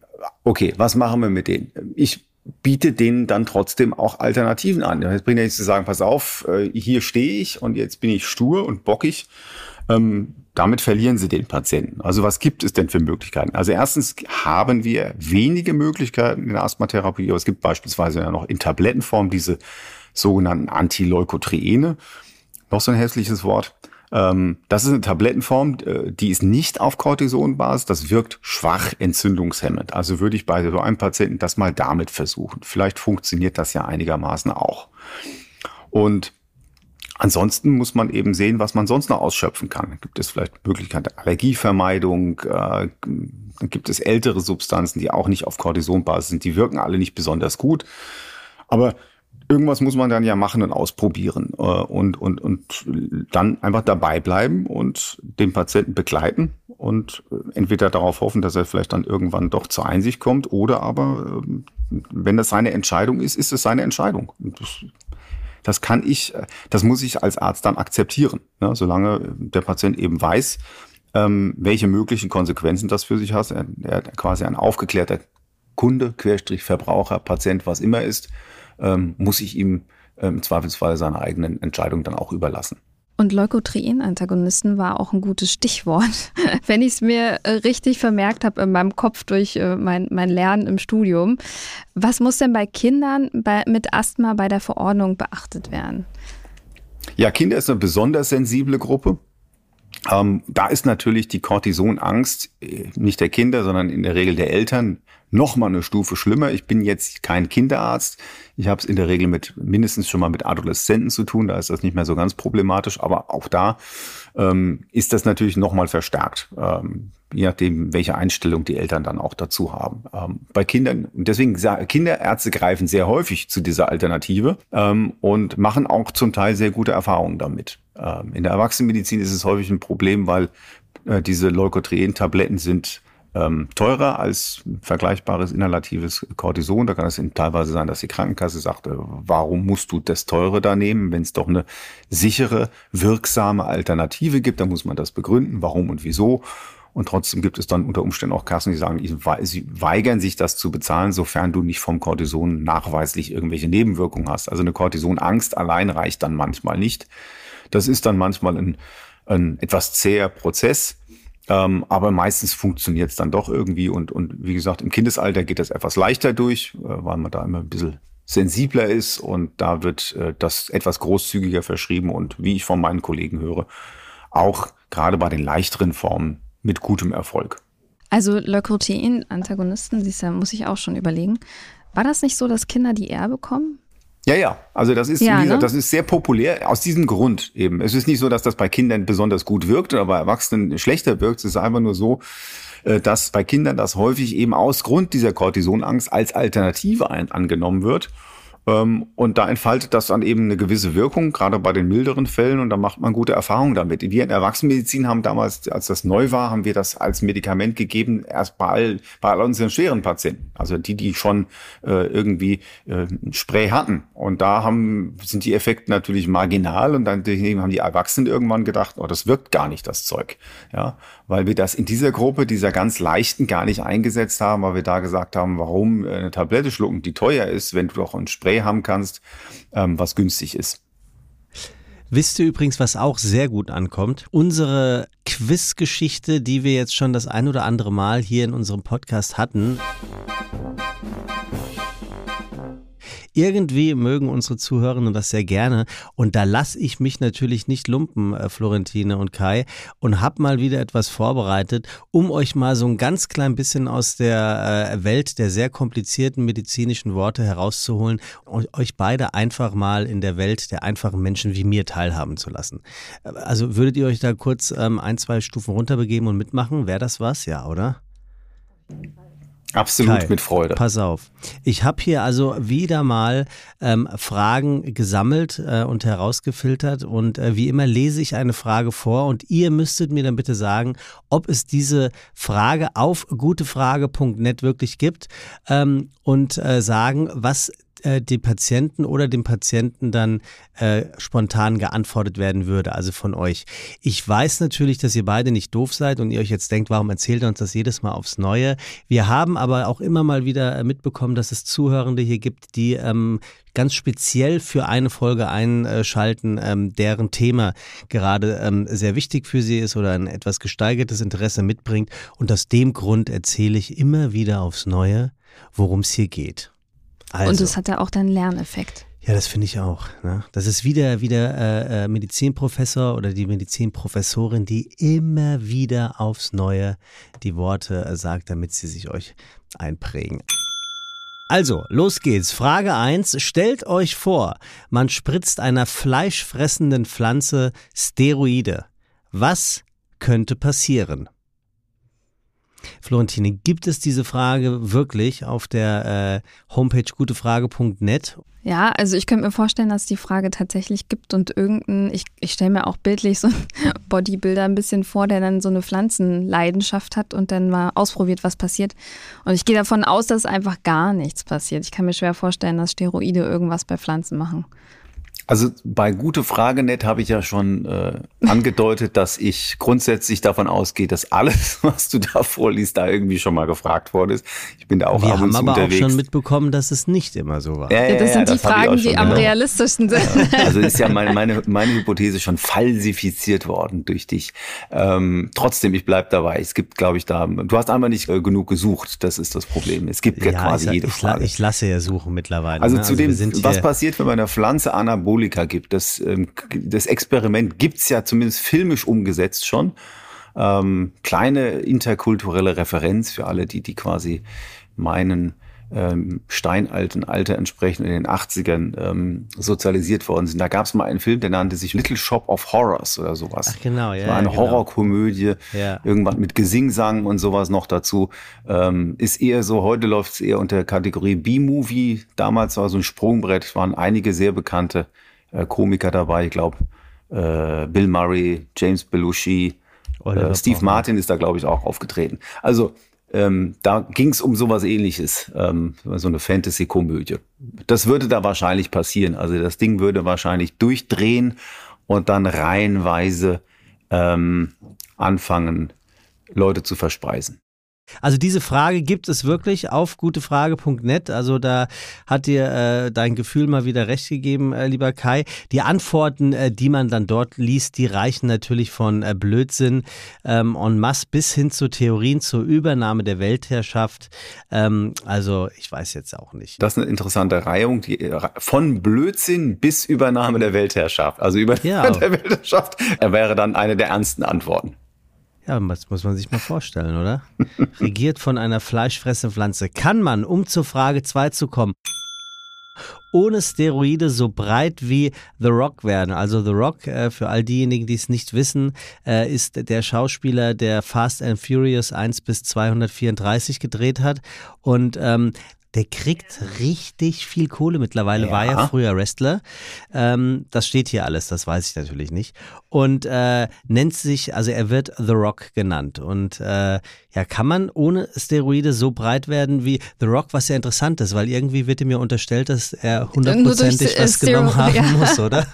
okay, was machen wir mit denen? Ich biete denen dann trotzdem auch Alternativen an. Es bringt ja nichts zu sagen, pass auf, äh, hier stehe ich und jetzt bin ich stur und bockig. Ähm, damit verlieren sie den Patienten. Also was gibt es denn für Möglichkeiten? Also erstens haben wir wenige Möglichkeiten in der Asthmatherapie, aber es gibt beispielsweise ja noch in Tablettenform diese sogenannten Antileukotriene. Noch so ein hässliches Wort. Ähm, das ist eine Tablettenform, äh, die ist nicht auf Cortisonbasis, das wirkt schwach entzündungshemmend. Also würde ich bei so einem Patienten das mal damit versuchen. Vielleicht funktioniert das ja einigermaßen auch. Und Ansonsten muss man eben sehen, was man sonst noch ausschöpfen kann. Gibt es vielleicht Möglichkeiten der Allergievermeidung? Äh, gibt es ältere Substanzen, die auch nicht auf Cortisonbasis sind? Die wirken alle nicht besonders gut. Aber irgendwas muss man dann ja machen und ausprobieren äh, und, und, und dann einfach dabei bleiben und den Patienten begleiten und äh, entweder darauf hoffen, dass er vielleicht dann irgendwann doch zur Einsicht kommt oder aber, äh, wenn das seine Entscheidung ist, ist es seine Entscheidung. Das, das kann ich, das muss ich als Arzt dann akzeptieren, ne? solange der Patient eben weiß, ähm, welche möglichen Konsequenzen das für sich hat. Er, er quasi ein aufgeklärter Kunde, Querstrich Verbraucher, Patient, was immer ist, ähm, muss ich ihm ähm, im Zweifelsfall seine eigenen Entscheidungen dann auch überlassen. Und Leukotrien-Antagonisten war auch ein gutes Stichwort, [laughs] wenn ich es mir äh, richtig vermerkt habe in meinem Kopf durch äh, mein, mein Lernen im Studium. Was muss denn bei Kindern bei, mit Asthma bei der Verordnung beachtet werden? Ja, Kinder ist eine besonders sensible Gruppe. Ähm, da ist natürlich die Cortisonangst äh, nicht der Kinder, sondern in der Regel der Eltern noch mal eine Stufe schlimmer. Ich bin jetzt kein Kinderarzt. Ich habe es in der Regel mit mindestens schon mal mit Adoleszenten zu tun. Da ist das nicht mehr so ganz problematisch. Aber auch da ähm, ist das natürlich noch mal verstärkt, ähm, je nachdem, welche Einstellung die Eltern dann auch dazu haben. Ähm, bei Kindern, deswegen Kinderärzte greifen sehr häufig zu dieser Alternative ähm, und machen auch zum Teil sehr gute Erfahrungen damit. Ähm, in der Erwachsenenmedizin ist es häufig ein Problem, weil äh, diese Leukotrien-Tabletten sind ähm, teurer als vergleichbares inhalatives Cortison. Da kann es teilweise sein, dass die Krankenkasse sagt, äh, warum musst du das teure da nehmen, wenn es doch eine sichere, wirksame Alternative gibt, dann muss man das begründen, warum und wieso. Und trotzdem gibt es dann unter Umständen auch Kassen, die sagen, sie weigern sich das zu bezahlen, sofern du nicht vom Cortison nachweislich irgendwelche Nebenwirkungen hast. Also eine Cortisonangst allein reicht dann manchmal nicht. Das ist dann manchmal ein, ein etwas zäher Prozess. Ähm, aber meistens funktioniert es dann doch irgendwie. Und, und wie gesagt, im Kindesalter geht das etwas leichter durch, äh, weil man da immer ein bisschen sensibler ist und da wird äh, das etwas großzügiger verschrieben und wie ich von meinen Kollegen höre, auch gerade bei den leichteren Formen mit gutem Erfolg. Also Leukotrien-Antagonisten, muss ich auch schon überlegen. War das nicht so, dass Kinder die R bekommen? Ja, ja. Also das ist, ja, wie gesagt, ne? das ist sehr populär aus diesem Grund eben. Es ist nicht so, dass das bei Kindern besonders gut wirkt oder bei Erwachsenen schlechter wirkt. Es ist einfach nur so, äh, dass bei Kindern das häufig eben aus Grund dieser Cortisonangst als Alternative angenommen wird. Ähm, und da entfaltet das dann eben eine gewisse Wirkung, gerade bei den milderen Fällen, und da macht man gute Erfahrungen damit. Wir in Erwachsenenmedizin haben damals, als das neu war, haben wir das als Medikament gegeben, erst bei all, bei all unseren schweren Patienten. Also die, die schon äh, irgendwie äh, Spray hatten. Und da haben, sind die Effekte natürlich marginal und dann haben die Erwachsenen irgendwann gedacht, oh, das wirkt gar nicht, das Zeug. Ja, weil wir das in dieser Gruppe, dieser ganz leichten, gar nicht eingesetzt haben, weil wir da gesagt haben, warum eine Tablette schlucken, die teuer ist, wenn du doch ein Spray haben kannst, ähm, was günstig ist. Wisst ihr übrigens, was auch sehr gut ankommt? Unsere Quizgeschichte, die wir jetzt schon das ein oder andere Mal hier in unserem Podcast hatten. Irgendwie mögen unsere Zuhörenden das sehr gerne. Und da lasse ich mich natürlich nicht lumpen, äh, Florentine und Kai, und habe mal wieder etwas vorbereitet, um euch mal so ein ganz klein bisschen aus der äh, Welt der sehr komplizierten medizinischen Worte herauszuholen und euch beide einfach mal in der Welt der einfachen Menschen wie mir teilhaben zu lassen. Also würdet ihr euch da kurz ähm, ein, zwei Stufen runterbegeben und mitmachen? Wäre das was? Ja, oder? Absolut Kai, mit Freude. Pass auf. Ich habe hier also wieder mal ähm, Fragen gesammelt äh, und herausgefiltert und äh, wie immer lese ich eine Frage vor und ihr müsstet mir dann bitte sagen, ob es diese Frage auf gutefrage.net wirklich gibt ähm, und äh, sagen, was äh, die Patienten oder dem Patienten dann äh, spontan geantwortet werden würde, also von euch. Ich weiß natürlich, dass ihr beide nicht doof seid und ihr euch jetzt denkt, warum erzählt ihr uns das jedes Mal aufs Neue? Wir haben aber auch immer mal wieder äh, mitbekommen, dass es Zuhörende hier gibt, die ähm, ganz speziell für eine Folge einschalten, ähm, deren Thema gerade ähm, sehr wichtig für sie ist oder ein etwas gesteigertes Interesse mitbringt. Und aus dem Grund erzähle ich immer wieder aufs Neue, worum es hier geht. Also. Und es hat ja auch dann Lerneffekt. Ja, das finde ich auch. Ne? Das ist wieder wieder äh, äh, Medizinprofessor oder die Medizinprofessorin, die immer wieder aufs Neue die Worte äh, sagt, damit sie sich euch einprägen. Also, los geht's. Frage 1. Stellt euch vor, man spritzt einer fleischfressenden Pflanze Steroide. Was könnte passieren? Florentine, gibt es diese Frage wirklich auf der äh, Homepage gutefrage.net? Ja, also ich könnte mir vorstellen, dass es die Frage tatsächlich gibt und irgendein, ich, ich stelle mir auch bildlich so einen [laughs] Bodybuilder ein bisschen vor, der dann so eine Pflanzenleidenschaft hat und dann mal ausprobiert, was passiert. Und ich gehe davon aus, dass einfach gar nichts passiert. Ich kann mir schwer vorstellen, dass Steroide irgendwas bei Pflanzen machen. Also bei gute Frage net habe ich ja schon äh, angedeutet, dass ich grundsätzlich davon ausgehe, dass alles, [laughs] was du da vorliest, da irgendwie schon mal gefragt worden ist. Ich bin da auch Wir ab und haben aber unterwegs. auch schon mitbekommen, dass es nicht immer so war. Ja, Ja, das sind die das Fragen, die am genau. realistischsten sind. Also ist ja meine, meine, meine Hypothese schon falsifiziert worden durch dich. Ähm, trotzdem, ich bleib dabei. Es gibt, glaube ich, da, du hast einmal nicht äh, genug gesucht. Das ist das Problem. Es gibt ja, quasi ich, jede Frage. ich lasse ja suchen mittlerweile. Also ne? zu dem, wir sind was passiert, wenn man einer Pflanze Anabolika gibt, das, ähm, das Experiment gibt's ja zumindest filmisch umgesetzt schon. Ähm, kleine interkulturelle Referenz für alle, die, die quasi meinen, ähm, steinalten Alter entsprechend in den 80ern ähm, sozialisiert worden sind. Da gab's mal einen Film, der nannte sich Little Shop of Horrors oder sowas. Ach, genau, ja, Das war eine ja, genau. Horrorkomödie, Ja. irgendwas mit Gesingsang und sowas noch dazu. Ähm, ist eher so, heute läuft es eher unter der Kategorie B-Movie. Damals war so ein Sprungbrett, waren einige sehr bekannte äh, Komiker dabei. Ich glaube, äh, Bill Murray, James Belushi, äh, Steve Baumann. Martin ist da, glaube ich, auch aufgetreten. Also ähm, da ging es um sowas ähnliches, ähm, so eine Fantasy-Komödie. Das würde da wahrscheinlich passieren. Also das Ding würde wahrscheinlich durchdrehen und dann reihenweise ähm, anfangen, Leute zu verspeisen. Also diese Frage gibt es wirklich auf gutefrage.net. Also da hat dir äh, dein Gefühl mal wieder recht gegeben, äh, lieber Kai. Die Antworten, äh, die man dann dort liest, die reichen natürlich von äh, Blödsinn ähm, en masse bis hin zu Theorien zur Übernahme der Weltherrschaft. Ähm, also ich weiß jetzt auch nicht. Das ist eine interessante Reihung, die, äh, von Blödsinn bis Übernahme der Weltherrschaft. Also Übernahme Ja. [laughs] der Weltherrschaft er wäre dann eine der ernsten Antworten. Ja, das muss man sich mal vorstellen, oder? [laughs] Regiert von einer fleischfressenden Pflanze. Kann man, um zur Frage 2 zu kommen, ohne Steroide so breit wie The Rock werden. Also The Rock, äh, für all diejenigen, die es nicht wissen, äh, ist der Schauspieler, der Fast and Furious 1 bis 234 gedreht hat. Und ähm, der kriegt richtig viel Kohle mittlerweile, Ja. war ja früher Wrestler. Ähm, das steht hier alles, das weiß ich natürlich nicht. Und äh, nennt sich, also er wird The Rock genannt. Und äh, ja, kann man ohne Steroide so breit werden wie The Rock, was ja interessant ist, weil irgendwie wird ihm ja unterstellt, dass er hundertprozentig was genommen Stero- haben [laughs] ja. muss, oder?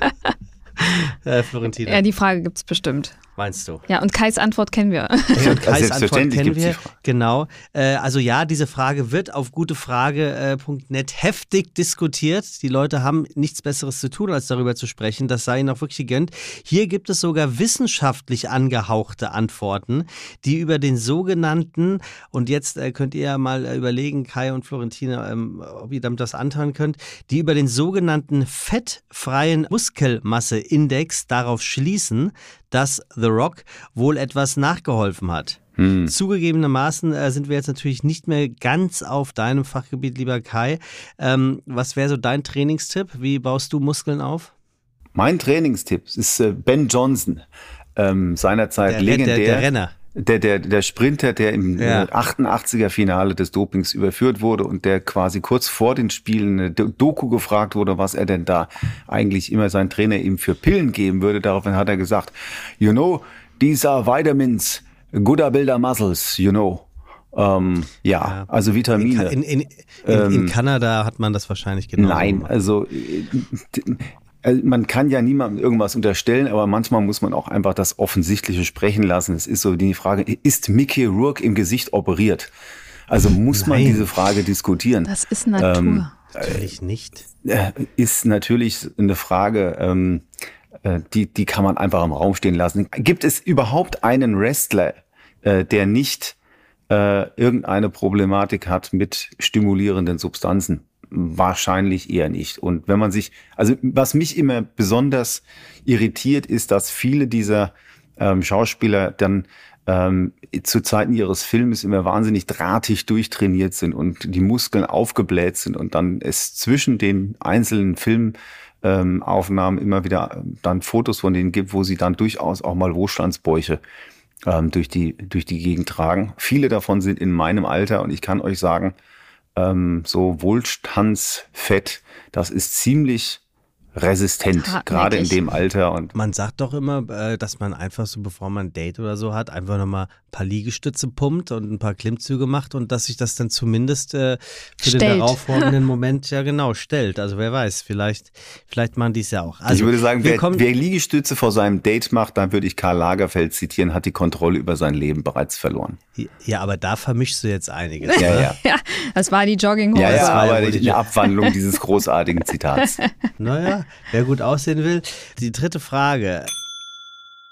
[laughs] äh, Florentina. Ja, die Frage gibt's bestimmt. Meinst du? Ja, und Kais Antwort kennen wir. Ja, und Kais Antwort kennen wir. Genau. Äh, also ja, diese Frage wird auf gutefrage.net heftig diskutiert. Die Leute haben nichts Besseres zu tun, als darüber zu sprechen. Das sei ihnen auch wirklich gegönnt. Hier gibt es sogar wissenschaftlich angehauchte Antworten, die über den sogenannten, und jetzt äh, könnt ihr ja mal äh, überlegen, Kai und Florentine, ähm, ob ihr damit das anhören könnt, die über den sogenannten fettfreien Muskelmasseindex darauf schließen, dass The Rock wohl etwas nachgeholfen hat. Hm. Zugegebenermaßen äh, sind wir jetzt natürlich nicht mehr ganz auf deinem Fachgebiet, lieber Kai. Ähm, was wäre so dein Trainingstipp? Wie baust du Muskeln auf? Mein Trainingstipp ist äh, Ben Johnson, ähm, seinerzeit Der, legendär. der, der Renner. Der, der, der Sprinter, der im Ja. äh, 88er Finale des Dopings überführt wurde und der quasi kurz vor den Spielen eine Do- Doku gefragt wurde, was er denn da eigentlich immer sein Trainer ihm für Pillen geben würde. Daraufhin hat er gesagt, you know, these are vitamins, gooder builder muscles, you know. Ähm, ja, also In, Vitamine. In, in, in, in Kanada hat man das wahrscheinlich genau. Nein, also äh, man kann ja niemandem irgendwas unterstellen, aber manchmal muss man auch einfach das Offensichtliche sprechen lassen. Es ist so die Frage, ist Mickey Rourke im Gesicht operiert? Also muss man Nein. diese Frage diskutieren. Das ist Natur. Ähm, Natürlich nicht. Äh, Ist natürlich eine Frage, ähm, äh, die, die kann man einfach im Raum stehen lassen. Gibt es überhaupt einen Wrestler, äh, der nicht äh, irgendeine Problematik hat mit stimulierenden Substanzen? Wahrscheinlich eher nicht. Und wenn man sich, also was mich immer besonders irritiert, ist, dass viele dieser ähm, Schauspieler dann ähm, zu Zeiten ihres Filmes immer wahnsinnig drahtig durchtrainiert sind und die Muskeln aufgebläht sind und dann es zwischen den einzelnen Filmaufnahmen ähm, immer wieder ähm, dann Fotos von denen gibt, wo sie dann durchaus auch mal Wohlstandsbäuche ähm, durch die durch die Gegend tragen. Viele davon sind in meinem Alter und ich kann euch sagen, ähm, so Wohlstandsfett, das ist ziemlich resistent, Hartnäckig. gerade in dem Alter und Man sagt doch immer, äh, dass man einfach so, bevor man ein Date oder so hat, einfach nochmal paar Liegestütze pumpt und ein paar Klimmzüge macht und dass sich das dann zumindest äh, für den Stellt. darauffolgenden [laughs] Moment ja genau stellt. Also wer weiß, vielleicht, vielleicht machen die es ja auch. Also, ich würde sagen, wer, kommen, wer Liegestütze vor seinem Date macht, dann würde ich Karl Lagerfeld zitieren, hat die Kontrolle über sein Leben bereits verloren. ja, aber da vermischst du jetzt einiges. Ja, ja. [laughs] ja, das war die Jogginghose. Ja, ja, war ja aber die, die- eine Abwandlung dieses [laughs] großartigen Zitats. Naja, wer gut aussehen will. Die dritte Frage.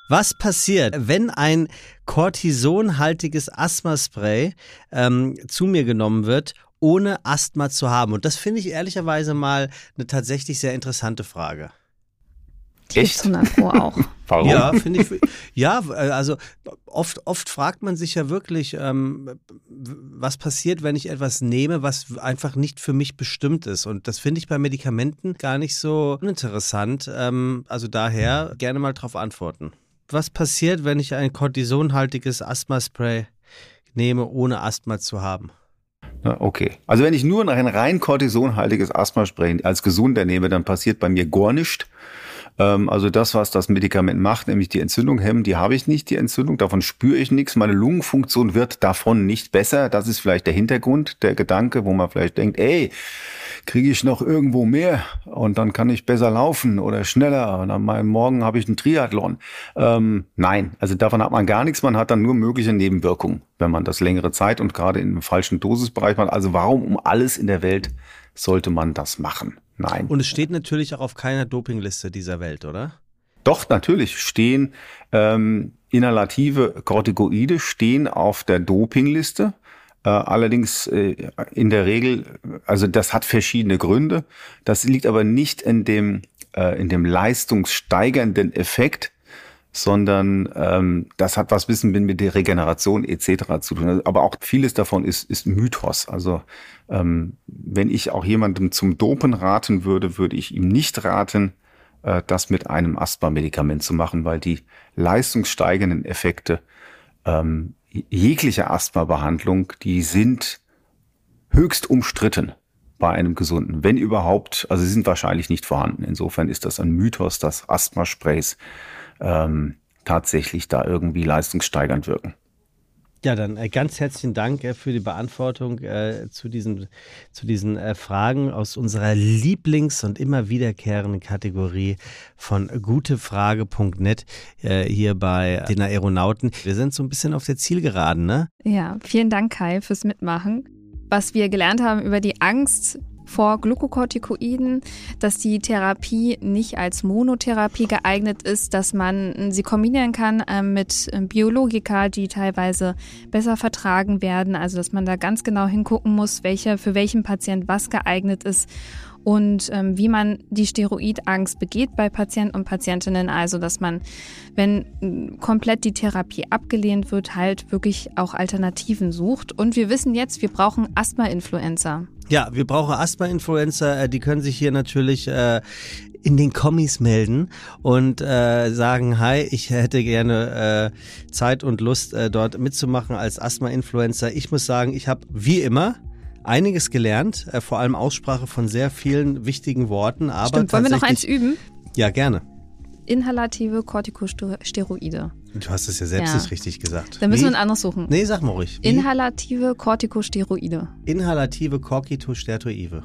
Was passiert, wenn ein cortisonhaltiges Asthmaspray ähm, zu mir genommen wird, ohne Asthma zu haben? Und das finde ich ehrlicherweise mal eine tatsächlich sehr interessante Frage. Echt? Pro auch. [laughs] Warum? Ja, finde ich. Ja, äh, also oft, oft fragt man sich ja wirklich, ähm, was passiert, wenn ich etwas nehme, was einfach nicht für mich bestimmt ist. Und das finde ich bei Medikamenten gar nicht so uninteressant. Ähm, also daher gerne mal drauf antworten. Was passiert, wenn ich ein kortisonhaltiges Asthmaspray nehme, ohne Asthma zu haben? Okay. Also wenn ich nur ein rein kortisonhaltiges Asthmaspray als gesunder nehme, dann passiert bei mir gar nichts. Ähm, Also das, was das Medikament macht, nämlich die Entzündung hemmen, die habe ich nicht, die Entzündung, davon spüre ich nichts. Meine Lungenfunktion wird davon nicht besser. Das ist vielleicht der Hintergrund, der Gedanke, wo man vielleicht denkt, ey, kriege ich noch irgendwo mehr und dann kann ich besser laufen oder schneller und am Morgen habe ich einen Triathlon. Ähm, nein, also davon hat man gar nichts. Man hat dann nur mögliche Nebenwirkungen, wenn man das längere Zeit und gerade in einem falschen Dosisbereich macht. Also warum um alles in der Welt sollte man das machen? Nein. Und es steht natürlich auch auf keiner Dopingliste dieser Welt, oder? Doch, natürlich stehen ähm, inhalative Corticoide stehen auf der Dopingliste. Äh, allerdings äh, in der Regel, also das hat verschiedene Gründe. Das liegt aber nicht in dem, äh, in dem leistungssteigernden Effekt, sondern ähm, das hat was bisschen mit der Regeneration etc. zu tun. Aber auch vieles davon ist, ist Mythos. Also ähm, wenn ich auch jemandem zum Dopen raten würde, würde ich ihm nicht raten, äh, das mit einem Asthma-Medikament zu machen, weil die leistungssteigenden Effekte ähm, jeglicher Asthma-Behandlung, die sind höchst umstritten bei einem Gesunden, wenn überhaupt, also sie sind wahrscheinlich nicht vorhanden. Insofern ist das ein Mythos, dass Asthmasprays ähm, tatsächlich da irgendwie leistungssteigernd wirken. Ja, dann äh, ganz herzlichen Dank äh, für die Beantwortung äh, zu diesen, zu diesen äh, Fragen aus unserer Lieblings- und immer wiederkehrenden Kategorie von gutefrage.net äh, hier bei den Aeronauten. Wir sind so ein bisschen auf der Zielgeraden, ne? Ja, vielen Dank, Kai, fürs Mitmachen. Was wir gelernt haben über die Angst vor Glukokortikoiden, dass die Therapie nicht als Monotherapie geeignet ist, dass man sie kombinieren kann äh, mit äh, Biologika, die teilweise besser vertragen werden, also dass man da ganz genau hingucken muss, welche, für welchen Patient was geeignet ist und ähm, wie man die Steroidangst begeht bei Patienten und Patientinnen. Also, dass man, wenn komplett die Therapie abgelehnt wird, halt wirklich auch Alternativen sucht. Und wir wissen jetzt, wir brauchen Asthma-Influencer. Ja, wir brauchen Asthma-Influencer. Äh, die können sich hier natürlich äh, in den Kommis melden und äh, sagen, hi, ich hätte gerne äh, Zeit und Lust, äh, dort mitzumachen als Asthma-Influencer. Ich muss sagen, ich habe wie immer einiges gelernt, äh, vor allem Aussprache von sehr vielen wichtigen Worten. Aber Stimmt, wollen wir noch eins üben? Ja, gerne. Inhalative Corticosteroide. Du hast es ja selbst Ja. nicht richtig gesagt. Dann müssen Wie? wir ein anderes suchen. Nee, sag mal ruhig. Wie? Inhalative Corticosteroide. Inhalative Corticosteroide.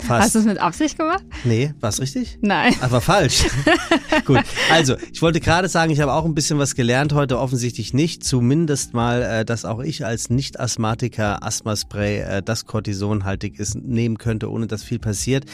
Hast Fast. du es mit Absicht gemacht? Nee, war's richtig? Nein. Aber falsch. [laughs] Gut. Also, ich wollte gerade sagen, ich habe auch ein bisschen was gelernt heute, offensichtlich nicht. Zumindest mal, äh, dass auch ich als Nicht-Asthmatiker Asthmaspray, äh, das kortisonhaltig ist, nehmen könnte, ohne dass viel passiert.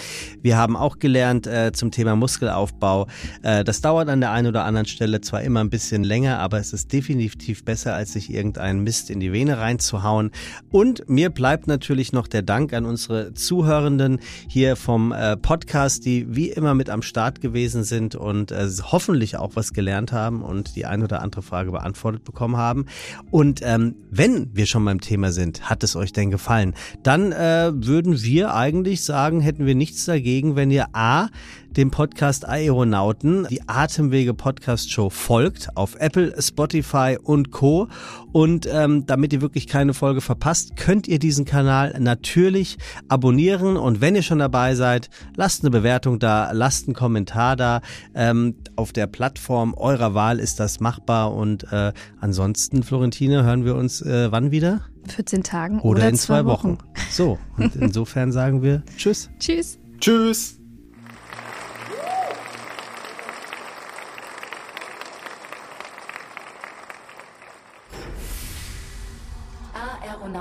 Wir haben auch gelernt äh, zum Thema Muskelaufbau. Äh, das dauert an der einen oder anderen Stelle zwar immer ein bisschen länger, aber es ist definitiv besser, als sich irgendeinen Mist in die Vene reinzuhauen. Und mir bleibt natürlich noch der Dank an unsere Zuhörenden hier vom äh, Podcast, die wie immer mit am Start gewesen sind und äh, hoffentlich auch was gelernt haben und die ein oder andere Frage beantwortet bekommen haben. Und ähm, wenn wir schon beim Thema sind, hat es euch denn gefallen? Dann äh, würden wir eigentlich sagen, hätten wir nichts dagegen, wenn ihr A, dem Podcast Aeronauten, die Atemwege Podcast Show folgt auf Apple, Spotify und Co. Und ähm, damit ihr wirklich keine Folge verpasst, könnt ihr diesen Kanal natürlich abonnieren. Und wenn ihr schon dabei seid, lasst eine Bewertung da, lasst einen Kommentar da. Ähm, auf der Plattform eurer Wahl ist das machbar. Und äh, ansonsten, Florentine, hören wir uns äh, wann wieder? 14 Tagen Oder, oder, in zwei Wochen. So, und insofern sagen wir [laughs] Tschüss. Tschüss. Tschüss.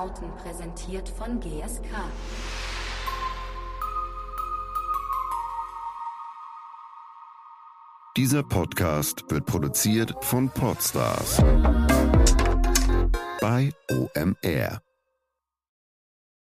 Aeronauten präsentiert von GSK. Dieser Podcast wird produziert von Podstars bei OMR.